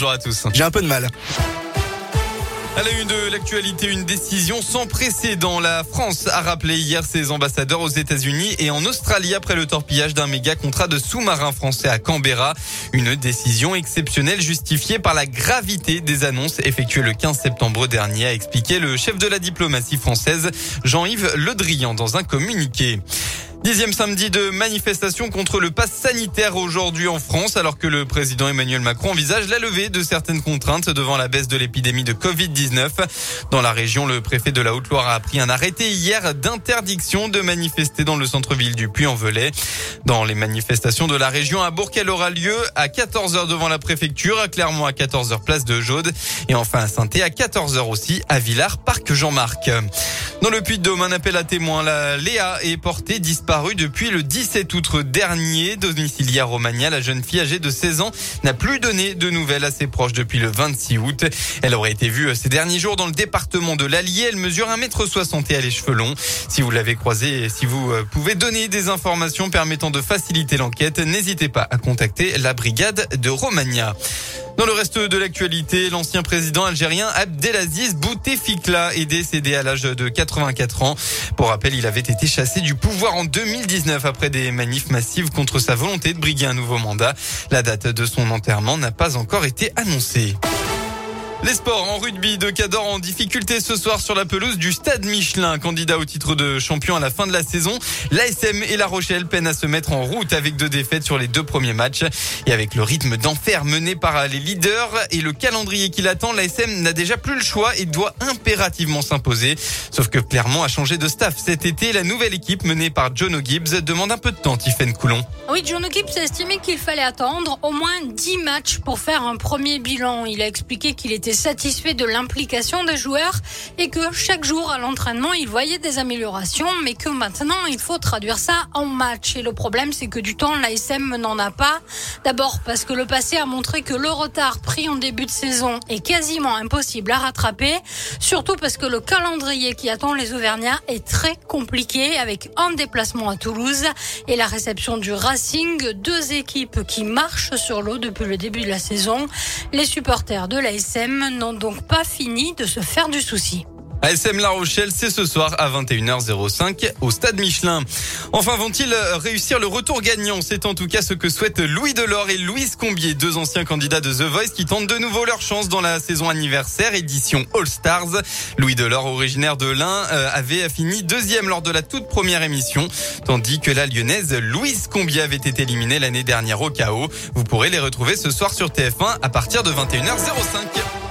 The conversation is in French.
Bonjour à tous. J'ai un peu de mal. À la une de l'actualité, une décision sans précédent. La France a rappelé hier ses ambassadeurs aux États-Unis et en Australie après le torpillage d'un méga contrat de sous-marin français à Canberra. Une décision exceptionnelle justifiée par la gravité des annonces effectuées le 15 septembre dernier, a expliqué le chef de la diplomatie française, Jean-Yves Le Drian, dans un communiqué. Dixième samedi de manifestation contre le pass sanitaire aujourd'hui en France, alors que le président Emmanuel Macron envisage la levée de certaines contraintes devant la baisse de l'épidémie de Covid-19. Dans la région, le préfet de la Haute-Loire a pris un arrêté hier d'interdiction de manifester dans le centre-ville du Puy-en-Velay. Dans les manifestations de la région, à Bourg, elle aura lieu à 14h devant la préfecture, à Clermont à 14h place de Jaude et enfin à saint à 14h aussi à Villars, parc Jean-Marc. Dans le Puy-de-Dôme, un appel à témoins. La Léa est portée disparue depuis le 17 août dernier. Domiciliée à Romagna, la jeune fille âgée de 16 ans n'a plus donné de nouvelles à ses proches depuis le 26 août. Elle aurait été vue ces derniers jours dans le département de l'Allier. Elle mesure 1m60 et a les cheveux longs. Si vous l'avez croisée et si vous euh, pouvez donner des informations permettant de faciliter l'enquête, n'hésitez pas à contacter la brigade de Romagna. Dans le reste de l'actualité, l'ancien président algérien Abdelaziz Bouteflika est décédé à l'âge de 84 ans. Pour rappel, il avait été chassé du pouvoir en 2019 après des manifs massives contre sa volonté de briguer un nouveau mandat. La date de son enterrement n'a pas encore été annoncée. Les sports en rugby de Cador en difficulté ce soir sur la pelouse du Stade Michelin, candidat au titre de champion à la fin de la saison. L'ASM et La Rochelle peinent à se mettre en route avec deux défaites sur les deux premiers matchs. Et avec le rythme d'enfer mené par les leaders et le calendrier qui l'attend, l'ASM n'a déjà plus le choix et doit impérativement s'imposer. Sauf que Clermont a changé de staff cet été. La nouvelle équipe menée par John O'Gibbs demande un peu de temps, Tiffen Coulon. Oui, John O'Gibbs a estimé qu'il fallait attendre au moins 10 matchs pour faire un premier bilan. Il a expliqué qu'il était satisfait de l'implication des joueurs et que chaque jour à l'entraînement, il voyait des améliorations, mais que maintenant, il faut traduire ça en match. Et le problème, c'est que du temps, l'ASM n'en a pas. D'abord parce que le passé a montré que le retard pris en début de saison est quasiment impossible à rattraper. Surtout parce que le calendrier qui attend les Auvergnats est très compliqué avec un déplacement à Toulouse et la réception du Racing, deux équipes qui marchent sur l'eau depuis le début de la saison. Les supporters de l'ASM n'ont donc pas fini de se faire du souci. ASM La Rochelle, c'est ce soir à 21h05 au Stade Michelin. Enfin, vont-ils réussir le retour gagnant? C'est en tout cas ce que souhaitent Louis Delors et Louise Combier, deux anciens candidats de The Voice qui tentent de nouveau leur chance dans la saison anniversaire édition All Stars. Louis Delors, originaire de l'Ain, euh, avait fini deuxième lors de la toute première émission, tandis que la lyonnaise Louise Combier avait été éliminée l'année dernière au chaos. Vous pourrez les retrouver ce soir sur TF1 à partir de 21h05.